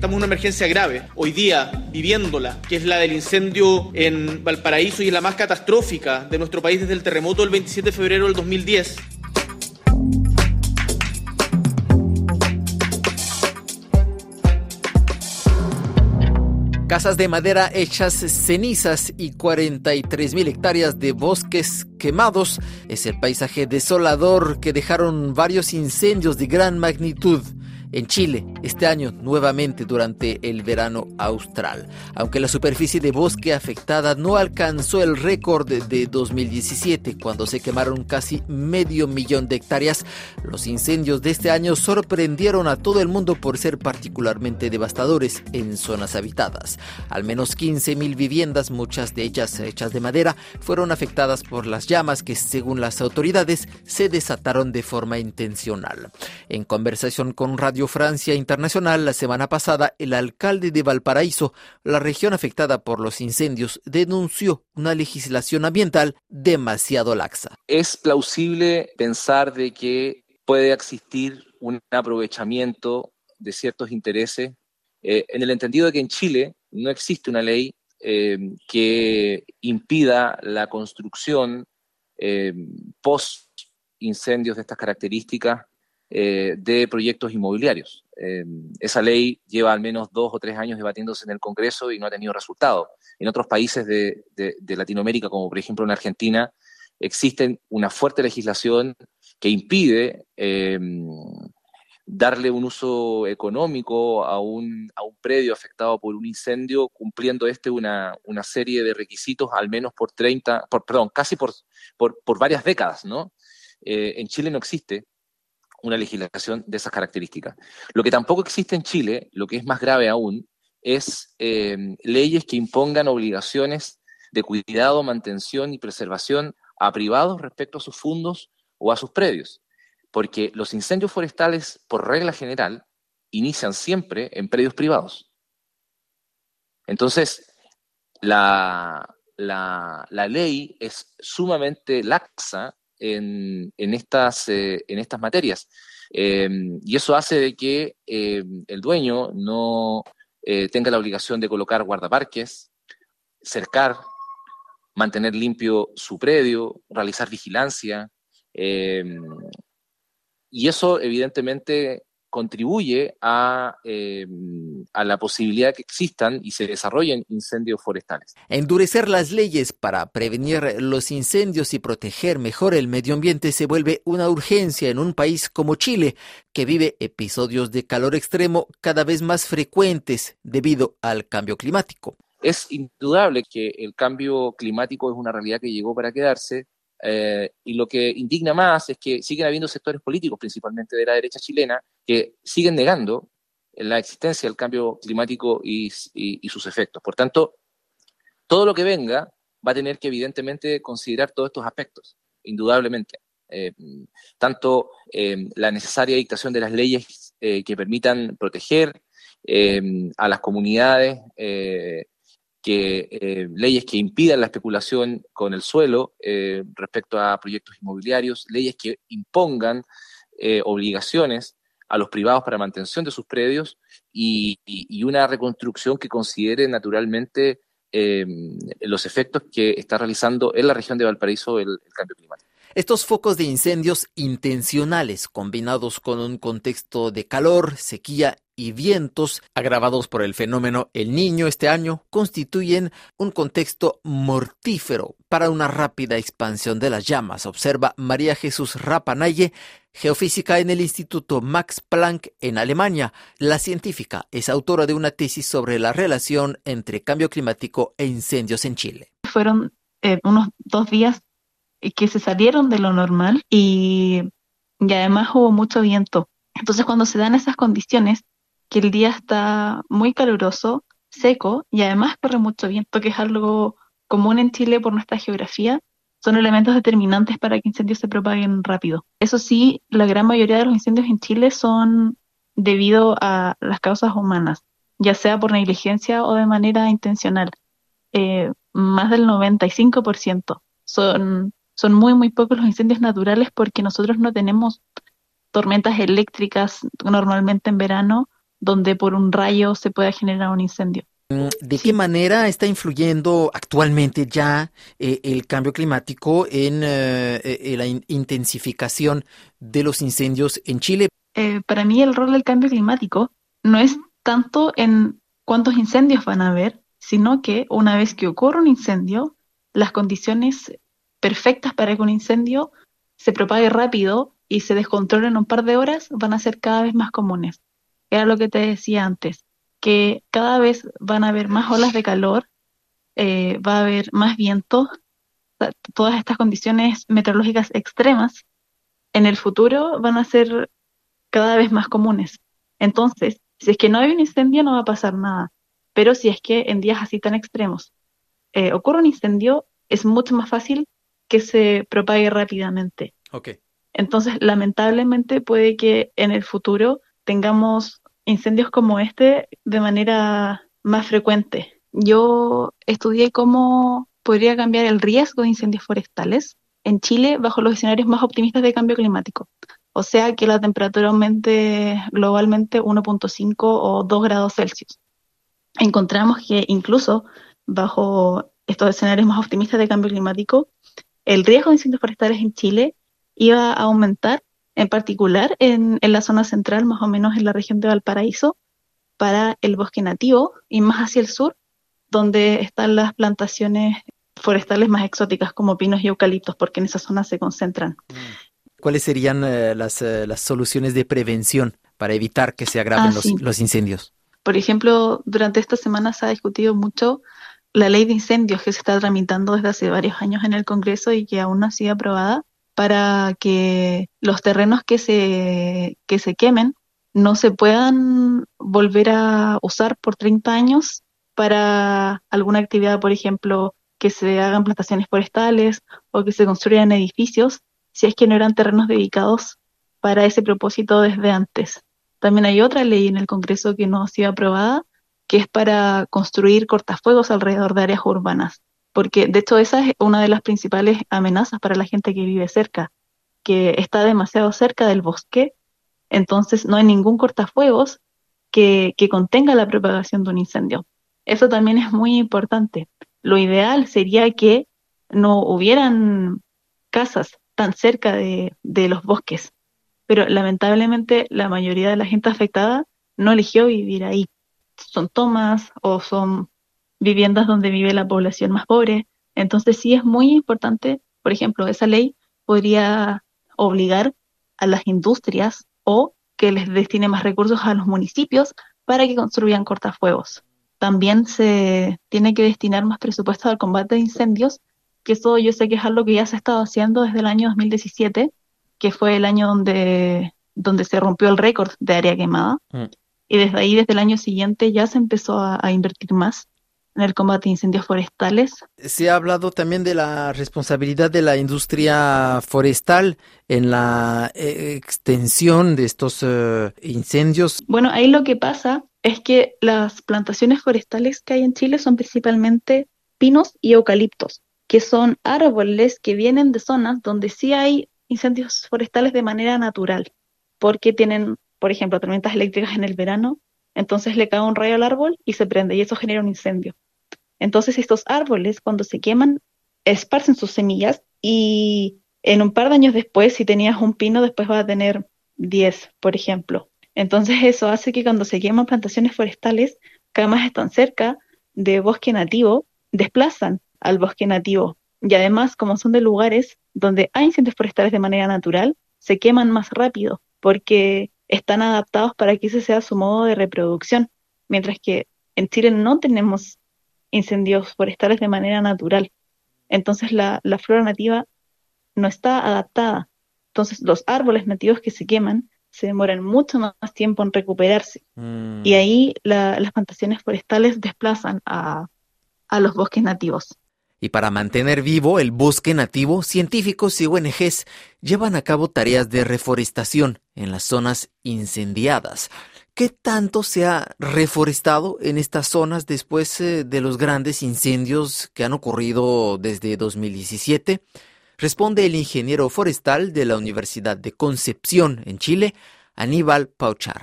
estamos en una emergencia grave, hoy día viviéndola, que es la del incendio en Valparaíso y es la más catastrófica de nuestro país desde el terremoto del 27 de febrero del 2010. Casas de madera hechas cenizas y 43 mil hectáreas de bosques quemados es el paisaje desolador que dejaron varios incendios de gran magnitud en Chile este año nuevamente durante el verano austral. Aunque la superficie de bosque afectada no alcanzó el récord de 2017 cuando se quemaron casi medio millón de hectáreas, los incendios de este año sorprendieron a todo el mundo por ser particularmente devastadores en zonas habitadas. Al menos 15.000 viviendas, muchas de ellas hechas de madera, fueron afectadas por las llamas que según las autoridades se desataron de forma intencional. En conversación con Radio Francia Internacional la semana pasada, el alcalde de Valparaíso, la región afectada por los incendios, denunció una legislación ambiental demasiado laxa. Es plausible pensar de que puede existir un aprovechamiento de ciertos intereses, eh, en el entendido de que en Chile no existe una ley eh, que impida la construcción eh, post incendios de estas características eh, de proyectos inmobiliarios. Eh, esa ley lleva al menos dos o tres años debatiéndose en el Congreso y no ha tenido resultado. En otros países de, Latinoamérica, como por ejemplo en Argentina, existe una fuerte legislación que impide eh, darle un uso económico a un, a un, predio afectado por un incendio, cumpliendo este una, una serie de requisitos al menos por 30, por, perdón, casi por, por, varias décadas, ¿no? en Chile no existe una legislación de esas características. Lo que tampoco existe en Chile, lo que es más grave aún, es eh, leyes que impongan obligaciones de cuidado, mantención y preservación a privados respecto a sus fondos o a sus predios. Porque los incendios forestales, por regla general, inician siempre en predios privados. Entonces, la, la ley es sumamente laxa en, estas, eh, en estas materias. Em, y eso hace de que em, el dueño no eh, tenga la obligación de colocar guardaparques, cercar, mantener limpio su predio, realizar vigilancia. Y eso evidentemente contribuye a, eh, a, la posibilidad que existan y se desarrollen incendios forestales. Endurecer las leyes para prevenir los incendios y proteger mejor el medio ambiente se vuelve una urgencia en un país como Chile, que vive episodios de calor extremo cada vez más frecuentes debido al cambio climático. Es indudable que el cambio climático es una realidad que llegó para quedarse, eh, y lo que indigna más es que siguen habiendo sectores políticos, principalmente de la derecha chilena, que siguen negando la existencia del cambio climático y, sus efectos. Por tanto, todo lo que venga va a tener que evidentemente considerar todos estos aspectos, indudablemente. Eh, tanto eh, la necesaria dictación de las leyes que permitan proteger a las comunidades eh, leyes que impidan la especulación con el suelo eh, respecto a proyectos inmobiliarios, leyes que impongan eh, obligaciones a los privados para mantención de sus predios y, una reconstrucción que considere naturalmente los efectos que está realizando en la región de Valparaíso el cambio climático. Estos focos de incendios intencionales, combinados con un contexto de calor, sequía y vientos agravados por el fenómeno El Niño este año, constituyen un contexto mortífero para una rápida expansión de las llamas, observa María Jesús Rapanaye, geofísica en el Instituto Max Planck en Alemania. La científica es autora de una tesis sobre la relación entre cambio climático e incendios en Chile. Fueron eh, unos dos días que se salieron de lo normal y, además hubo mucho viento. Entonces cuando se dan esas condiciones, que el día está muy caluroso, seco y además corre mucho viento, que es algo común en Chile por nuestra geografía, son elementos determinantes para que incendios se propaguen rápido. Eso sí, la gran mayoría de los incendios en Chile son debido a las causas humanas, ya sea por negligencia o de manera intencional. Eh, más del 95% son son muy, muy pocos los incendios naturales porque nosotros no tenemos tormentas eléctricas normalmente en verano donde por un rayo se pueda generar un incendio. Mm, ¿De qué manera está influyendo actualmente ya eh, el cambio climático en eh, eh, la intensificación de los incendios en Chile? para mí el rol del cambio climático no es tanto en cuántos incendios van a haber, sino que una vez que ocurre un incendio, las condiciones perfectas para que un incendio se propague rápido y se descontrole en un par de horas van a ser cada vez más comunes. Era lo que te decía antes que cada vez van a haber más olas de calor, eh, va a haber más viento, todas estas condiciones meteorológicas extremas en el futuro van a ser cada vez más comunes. Entonces, si es que no hay un incendio no va a pasar nada, pero si es que en días así tan extremos eh, ocurre un incendio, es mucho más fácil que se propague rápidamente. Okay. Entonces, lamentablemente puede que en el futuro tengamos incendios como este de manera más frecuente. Yo estudié cómo podría cambiar el riesgo de incendios forestales en Chile bajo los escenarios más optimistas de cambio climático. O sea, que la temperatura aumente globalmente 1.5 o 2 grados Celsius. Encontramos que incluso bajo estos escenarios más optimistas de cambio climático, el riesgo de incendios forestales en Chile iba a aumentar en particular en, la zona central, más o menos en la región de Valparaíso, para el bosque nativo y más hacia el sur, donde están las plantaciones forestales más exóticas como pinos y eucaliptos, porque en esa zona se concentran. Mm. ¿Cuáles serían eh, las, eh, las, soluciones de prevención para evitar que se agraven ah, los, los, incendios? Por ejemplo, durante esta semana se ha discutido mucho la ley de incendios que se está tramitando desde hace varios años en el Congreso y que aún no ha sido aprobada, para que los terrenos que se, que se quemen no se puedan volver a usar por 30 años para alguna actividad, por ejemplo, que se hagan plantaciones forestales o que se construyan edificios, si es que no eran terrenos dedicados para ese propósito desde antes. También hay otra ley en el Congreso que no ha sido aprobada, que es para construir cortafuegos alrededor de áreas urbanas porque de hecho esa es una de las principales amenazas para la gente que vive cerca, que está demasiado cerca del bosque, entonces no hay ningún cortafuegos que, que contenga la propagación de un incendio. Eso también es muy importante. Lo ideal sería que no hubieran casas tan cerca de, de los bosques, pero lamentablemente la mayoría de la gente afectada no eligió vivir ahí. Son tomas o son viviendas donde vive la población más pobre. Entonces sí es muy importante, por ejemplo, esa ley podría obligar a las industrias o que les destine más recursos a los municipios para que construyan cortafuegos. También se tiene que destinar más presupuesto al combate de incendios, que eso yo sé que es algo que ya se ha estado haciendo desde el año 2017, que fue el año donde, donde se rompió el récord de área quemada. Mm. Y desde ahí, desde el año siguiente, ya se empezó a invertir más en el combate de incendios forestales. Se ha hablado también de la responsabilidad de la industria forestal en la eh, extensión de estos eh, incendios. Bueno, ahí lo que pasa es que las plantaciones forestales que hay en Chile son principalmente pinos y eucaliptos, que son árboles que vienen de zonas donde sí hay incendios forestales de manera natural, porque tienen, por ejemplo, tormentas eléctricas en el verano entonces le cae un rayo al árbol y se prende y eso genera un incendio. Entonces estos árboles cuando se queman esparcen sus semillas y en un par de años después, si tenías un pino, después va a tener 10, por ejemplo. Entonces eso hace que cuando se queman plantaciones forestales, además están cerca de bosque nativo, desplazan al bosque nativo. Y además, como son de lugares donde hay incendios forestales de manera natural, se queman más rápido, porque están adaptados para que ese sea su modo de reproducción, mientras que en Chile no tenemos incendios forestales de manera natural. Entonces la, flora nativa no está adaptada. Entonces los árboles nativos que se queman se demoran mucho más tiempo en recuperarse. Mm. Y ahí las plantaciones forestales desplazan a, a los bosques nativos. Y para mantener vivo el bosque nativo, científicos y ONGs llevan a cabo tareas de reforestación en las zonas incendiadas. ¿Qué tanto se ha reforestado en estas zonas después eh, de los grandes incendios que han ocurrido desde 2017? Responde el ingeniero forestal de la Universidad de Concepción en Chile, Aníbal Pauchar.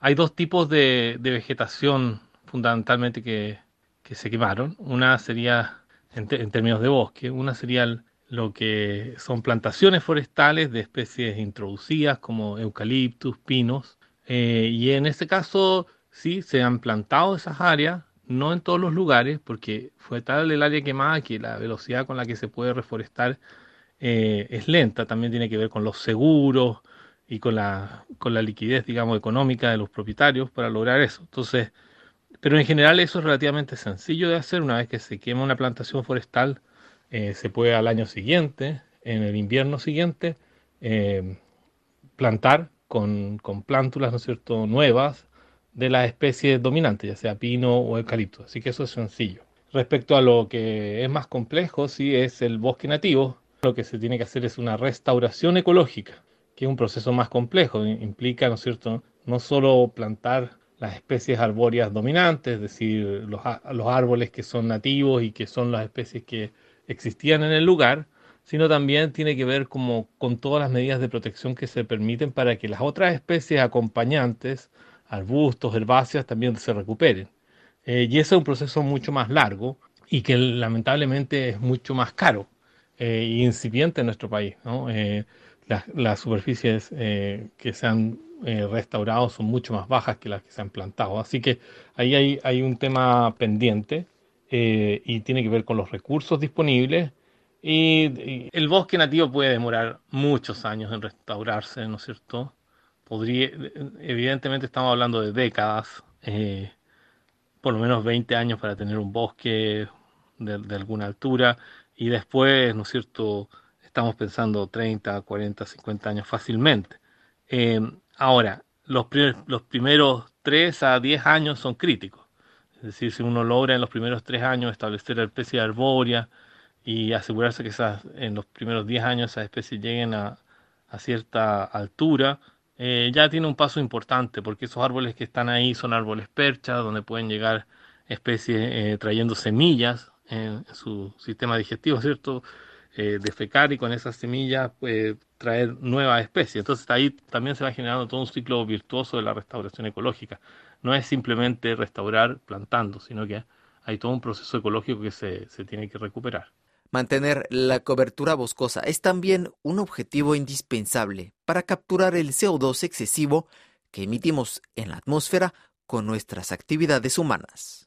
hay dos tipos de, vegetación fundamentalmente que, se quemaron. Una sería, en, términos de bosque, una sería lo que son plantaciones forestales de especies introducidas como eucaliptus, pinos. Eh, y en este caso, sí, se han plantado esas áreas, no en todos los lugares, porque fue tal el área quemada que la velocidad con la que se puede reforestar eh, es lenta. También tiene que ver con los seguros, y con la, con la liquidez, digamos, económica de los propietarios para lograr eso. Entonces, pero en general eso es relativamente sencillo de hacer. Una vez que se quema una plantación forestal, eh, se puede al año siguiente, en el invierno siguiente, eh, plantar con, con, plántulas, ¿no cierto?, nuevas de las especies dominantes, ya sea pino o eucalipto. Así que eso es sencillo. Respecto a lo que es más complejo, sí es el bosque nativo. Lo que se tiene que hacer es una restauración ecológica que es un proceso más complejo, implica, ¿no es cierto?, no solo plantar las especies arbóreas dominantes, es decir, los, los, árboles que son nativos y que son las especies que existían en el lugar, sino también tiene que ver como con todas las medidas de protección que se permiten para que las otras especies acompañantes, arbustos, herbáceas, también se recuperen. Eh, y ese es un proceso mucho más largo y que lamentablemente es mucho más caro e incipiente en nuestro país. ¿no? Eh, las, superficies eh, que se han eh, restaurado son mucho más bajas que las que se han plantado. Así que ahí hay, un tema pendiente eh, y tiene que ver con los recursos disponibles. Y, el bosque nativo puede demorar muchos años en restaurarse, ¿no es cierto? Podría, evidentemente estamos hablando de décadas, por lo menos 20 años para tener un bosque de, alguna altura y después, ¿no es cierto?, estamos pensando 30, 40, 50 años fácilmente. Eh, ahora, los, los primeros 3 a 10 años son críticos. Es decir, si uno logra en los primeros 3 años establecer la especie arbórea y asegurarse que esas, en los primeros 10 años esas especies lleguen a, a cierta altura, eh, ya tiene un paso importante, porque esos árboles que están ahí son árboles perchas, donde pueden llegar especies eh, trayendo semillas en, su sistema digestivo, ¿cierto? Eh, defecar y con esas semillas pues, traer nuevas especies. Entonces ahí también se va generando todo un ciclo virtuoso de la restauración ecológica. No es simplemente restaurar plantando, sino que hay todo un proceso ecológico que se, se tiene que recuperar. Mantener la cobertura boscosa es también un objetivo indispensable para capturar el CO2 excesivo que emitimos en la atmósfera con nuestras actividades humanas.